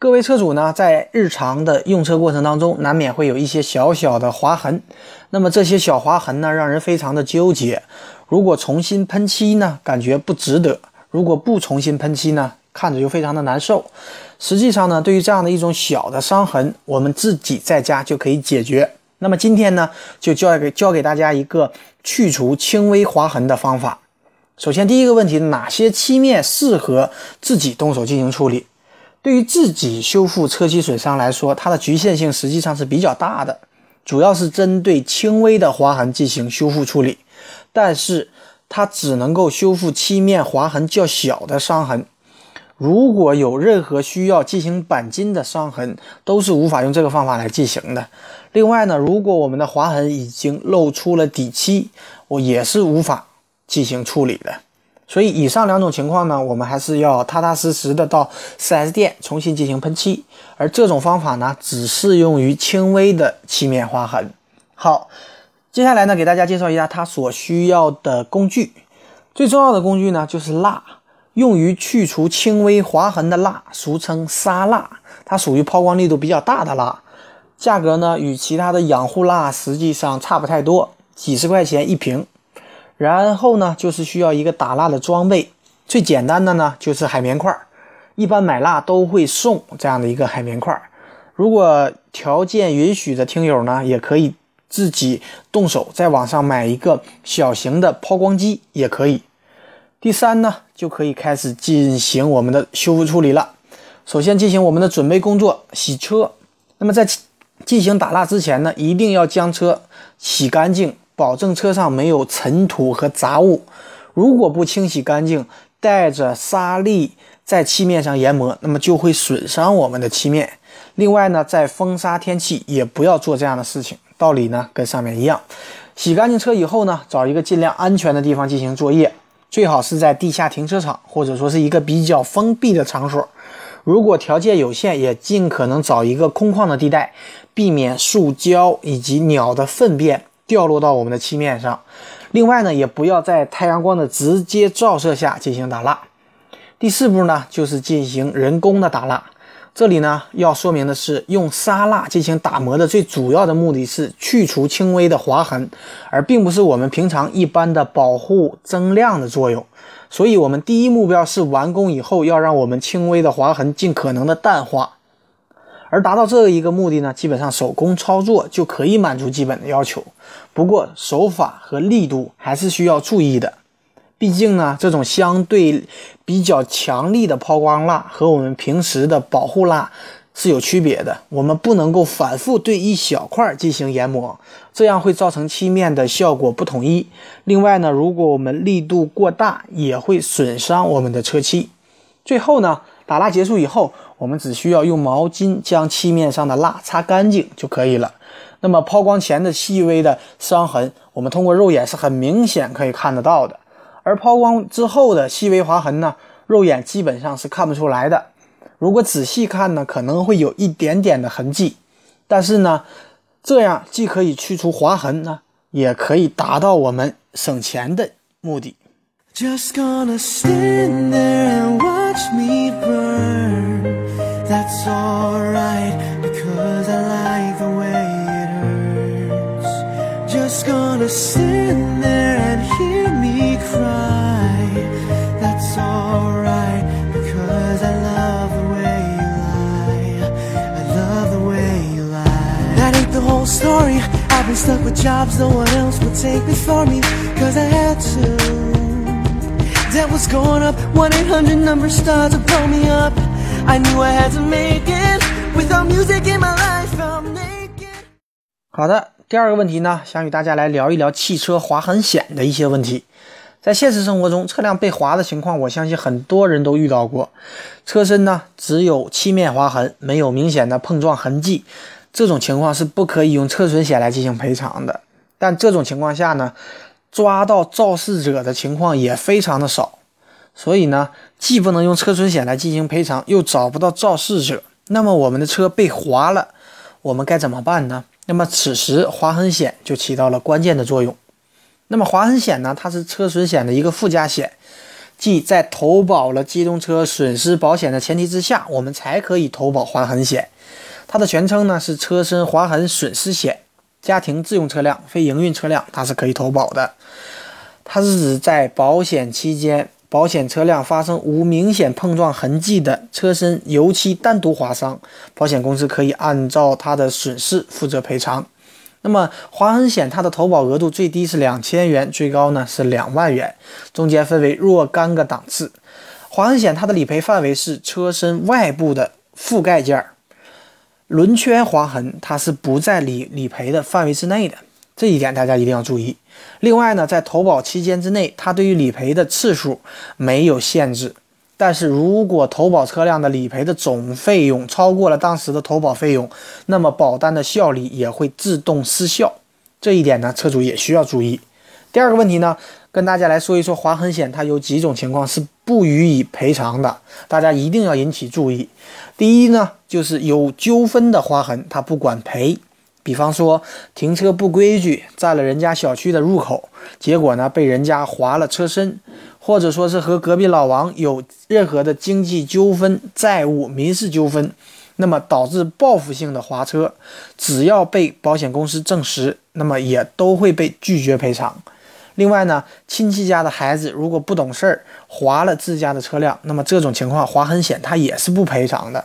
各位车主呢，在日常的用车过程当中，难免会有一些小小的划痕。那么这些小划痕呢，让人非常的纠结。如果重新喷漆呢，感觉不值得；如果不重新喷漆呢？看着就非常的难受。实际上呢，对于这样的一种小的伤痕，我们自己在家就可以解决。那么今天呢，就教给教给大家一个去除轻微划痕的方法。首先，第一个问题，哪些漆面适合自己动手进行处理？对于自己修复车漆损伤来说，它的局限性实际上是比较大的，主要是针对轻微的划痕进行修复处理。但是它只能够修复漆面划痕较小的伤痕。如果有任何需要进行钣金的伤痕，都是无法用这个方法来进行的。另外呢，如果我们的划痕已经露出了底漆，我也是无法进行处理的。所以以上两种情况呢，我们还是要踏踏实实的到 4S 店重新进行喷漆。而这种方法呢，只适用于轻微的漆面划痕。好，接下来呢，给大家介绍一下它所需要的工具。最重要的工具呢，就是蜡。用于去除轻微划痕的蜡，俗称砂蜡，它属于抛光力度比较大的蜡，价格呢与其他的养护蜡实际上差不太多，几十块钱一瓶。然后呢，就是需要一个打蜡的装备，最简单的呢就是海绵块，一般买蜡都会送这样的一个海绵块。如果条件允许的听友呢，也可以自己动手在网上买一个小型的抛光机，也可以。第三呢，就可以开始进行我们的修复处理了。首先进行我们的准备工作，洗车。那么在进行打蜡之前呢，一定要将车洗干净，保证车上没有尘土和杂物。如果不清洗干净，带着沙粒在漆面上研磨，那么就会损伤我们的漆面。另外呢，在风沙天气也不要做这样的事情。道理呢跟上面一样。洗干净车以后呢，找一个尽量安全的地方进行作业。最好是在地下停车场，或者说是一个比较封闭的场所。如果条件有限，也尽可能找一个空旷的地带，避免树胶以及鸟的粪便掉落到我们的漆面上。另外呢，也不要在太阳光的直接照射下进行打蜡。第四步呢，就是进行人工的打蜡。这里呢要说明的是，用砂蜡进行打磨的最主要的目的是去除轻微的划痕，而并不是我们平常一般的保护增亮的作用。所以，我们第一目标是完工以后要让我们轻微的划痕尽可能的淡化。而达到这一个目的呢，基本上手工操作就可以满足基本的要求。不过，手法和力度还是需要注意的。毕竟呢，这种相对比较强力的抛光蜡和我们平时的保护蜡是有区别的。我们不能够反复对一小块进行研磨，这样会造成漆面的效果不统一。另外呢，如果我们力度过大，也会损伤我们的车漆。最后呢，打蜡结束以后，我们只需要用毛巾将漆面上的蜡擦干净就可以了。那么抛光前的细微的伤痕，我们通过肉眼是很明显可以看得到的。而抛光之后的细微划痕呢，肉眼基本上是看不出来的。如果仔细看呢，可能会有一点点的痕迹。但是呢，这样既可以去除划痕呢，也可以达到我们省钱的目的。Just gonna stand there and watch me burn. That's alright because I like the way it hurts. Just gonna sit there and hear me cry. That's alright because I love the way you lie. I love the way you lie. That ain't the whole story. I've been stuck with jobs no one else would take before me cause I had to. Debt was going up, 1 800 number started to blow me up. I knew I had to make it. Without music in my life, I'm naked. 好的，第二个问题呢，想与大家来聊一聊汽车划痕险的一些问题。在现实生活中，车辆被划的情况，我相信很多人都遇到过。车身呢只有漆面划痕，没有明显的碰撞痕迹，这种情况是不可以用车损险来进行赔偿的。但这种情况下呢，抓到肇事者的情况也非常的少，所以呢，既不能用车损险来进行赔偿，又找不到肇事者，那么我们的车被划了，我们该怎么办呢？那么此时划痕险就起到了关键的作用。那么划痕险呢，它是车损险的一个附加险，即在投保了机动车损失保险的前提之下，我们才可以投保划痕险。它的全称呢是车身划痕损失险。家庭自用车辆、非营运车辆，它是可以投保的。它是指在保险期间，保险车辆发生无明显碰撞痕迹的车身油漆单独划伤，保险公司可以按照它的损失负责赔偿。那么划痕险它的投保额度最低是两千元，最高呢是两万元，中间分为若干个档次。划痕险它的理赔范围是车身外部的覆盖件儿。轮圈划痕，它是不在理理赔的范围之内的，这一点大家一定要注意。另外呢，在投保期间之内，它对于理赔的次数没有限制，但是如果投保车辆的理赔的总费用超过了当时的投保费用，那么保单的效力也会自动失效。这一点呢，车主也需要注意。第二个问题呢，跟大家来说一说划痕险，它有几种情况是不予以赔偿的，大家一定要引起注意。第一呢，就是有纠纷的划痕，它不管赔。比方说停车不规矩，占了人家小区的入口，结果呢被人家划了车身，或者说是和隔壁老王有任何的经济纠纷、债务、民事纠纷，那么导致报复性的划车，只要被保险公司证实，那么也都会被拒绝赔偿。另外呢，亲戚家的孩子如果不懂事儿划了自家的车辆，那么这种情况划痕险它也是不赔偿的。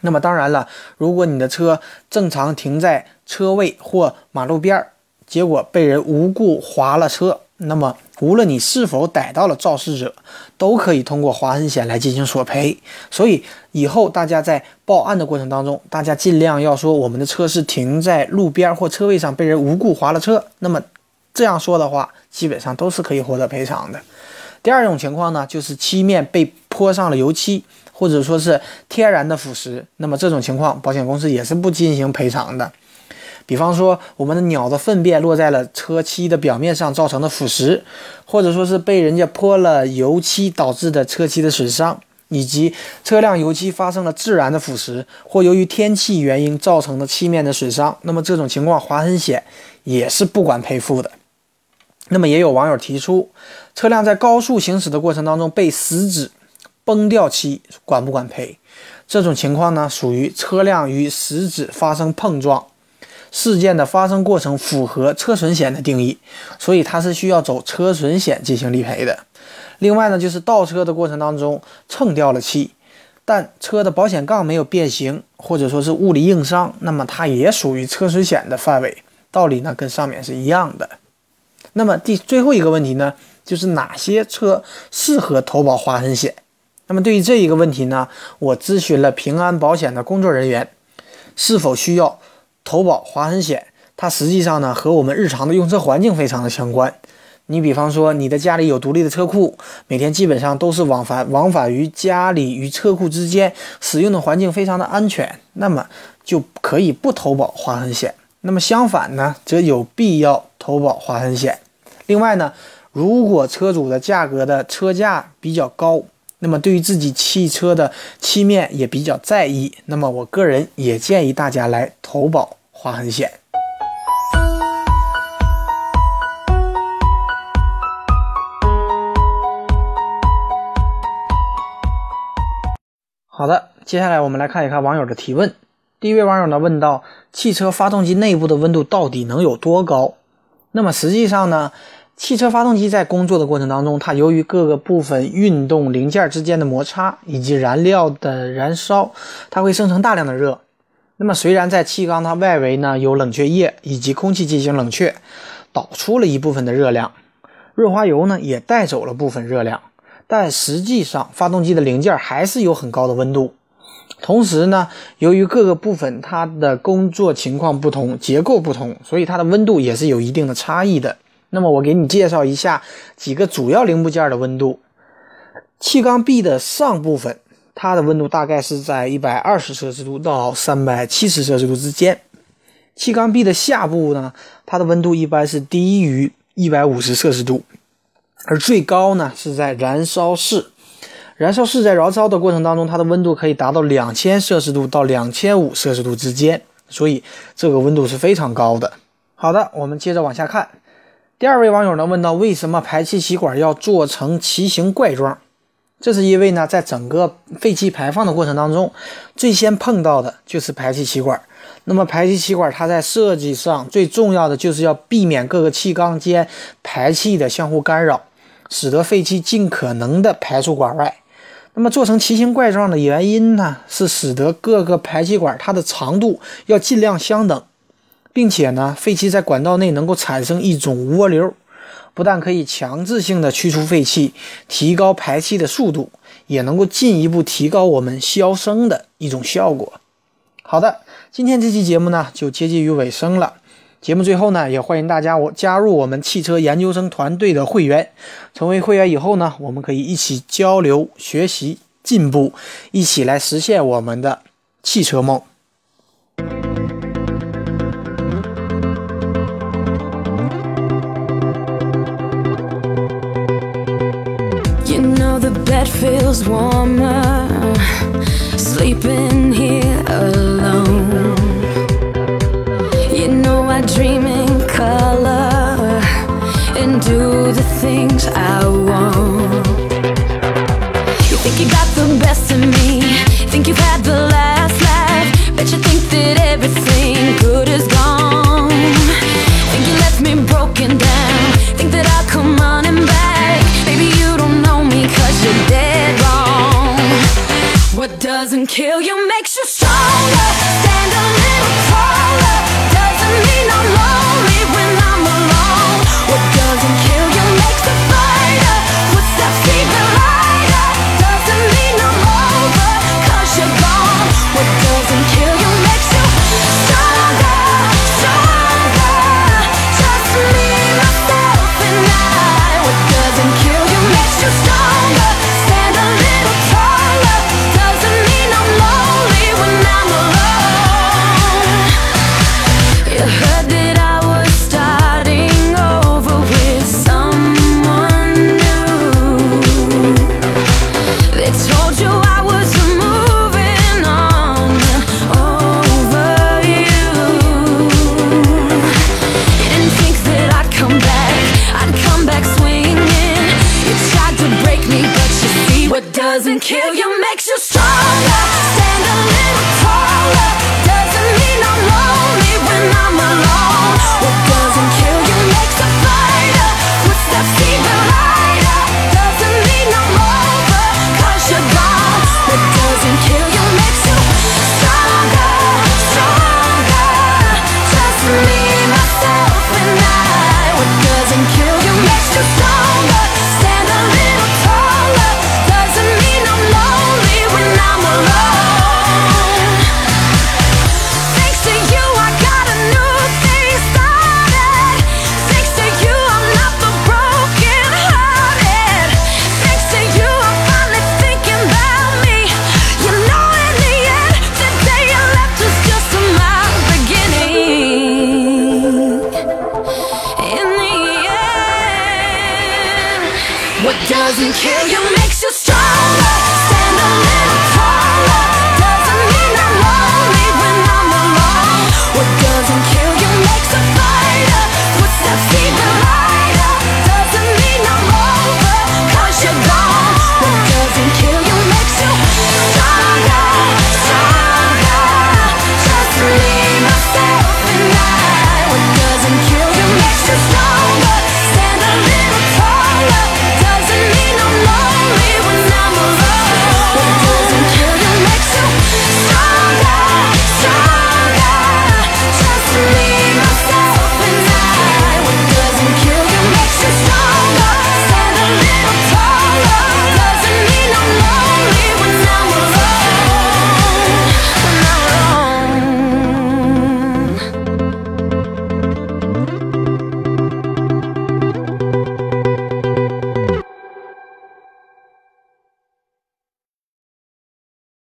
那么当然了，如果你的车正常停在车位或马路边儿，结果被人无故划了车，那么无论你是否逮到了肇事者，都可以通过划痕险来进行索赔。所以以后大家在报案的过程当中，大家尽量要说我们的车是停在路边或车位上被人无故划了车，那么。这样说的话，基本上都是可以获得赔偿的。第二种情况呢，就是漆面被泼上了油漆，或者说是天然的腐蚀，那么这种情况，保险公司也是不进行赔偿的。比方说，我们的鸟的粪便落在了车漆的表面上造成的腐蚀，或者说是被人家泼了油漆导致的车漆的损伤，以及车辆油漆发生了自然的腐蚀，或由于天气原因造成的漆面的损伤，那么这种情况，划痕险也是不管赔付的。那么也有网友提出，车辆在高速行驶的过程当中被石子崩掉漆，管不管赔？这种情况呢，属于车辆与石子发生碰撞事件的发生过程符合车损险的定义，所以它是需要走车损险进行理赔的。另外呢，就是倒车的过程当中蹭掉了漆，但车的保险杠没有变形，或者说是物理硬伤，那么它也属于车损险的范围，道理呢跟上面是一样的。那么第最后一个问题呢，就是哪些车适合投保划痕险？那么对于这一个问题呢，我咨询了平安保险的工作人员，是否需要投保划痕险？它实际上呢和我们日常的用车环境非常的相关。你比方说，你的家里有独立的车库，每天基本上都是往返往返于家里与车库之间，使用的环境非常的安全，那么就可以不投保划痕险。那么相反呢，则有必要投保划痕险。另外呢，如果车主的价格的车价比较高，那么对于自己汽车的漆面也比较在意，那么我个人也建议大家来投保划痕险。好的，接下来我们来看一看网友的提问。第一位网友呢问到：汽车发动机内部的温度到底能有多高？那么实际上呢，汽车发动机在工作的过程当中，它由于各个部分运动零件之间的摩擦以及燃料的燃烧，它会生成大量的热。那么虽然在气缸它外围呢有冷却液以及空气进行冷却，导出了一部分的热量，润滑油呢也带走了部分热量，但实际上发动机的零件还是有很高的温度。同时呢，由于各个部分它的工作情况不同、结构不同，所以它的温度也是有一定的差异的。那么我给你介绍一下几个主要零部件的温度。气缸壁的上部分，它的温度大概是在一百二十摄氏度到三百七十摄氏度之间。气缸壁的下部呢，它的温度一般是低于一百五十摄氏度，而最高呢是在燃烧室。燃烧室在燃烧的过程当中，它的温度可以达到两千摄氏度到两千五摄氏度之间，所以这个温度是非常高的。好的，我们接着往下看。第二位网友呢问到，为什么排气气管要做成奇形怪状？这是因为呢，在整个废气排放的过程当中，最先碰到的就是排气气管。那么排气气管它在设计上最重要的就是要避免各个气缸间排气的相互干扰，使得废气尽可能的排出管外。那么做成奇形怪状的原因呢，是使得各个排气管它的长度要尽量相等。并且呢，废气在管道内能够产生一种涡流，不但可以强制性的驱除废气，提高排气的速度，也能够进一步提高我们消声的一种效果。好的，今天这期节目呢就接近于尾声了。节目最后呢，也欢迎大家我加入我们汽车研究生团队的会员。成为会员以后呢，我们可以一起交流、学习、进步，一起来实现我们的汽车梦。Feels warmer. Sleeping kill your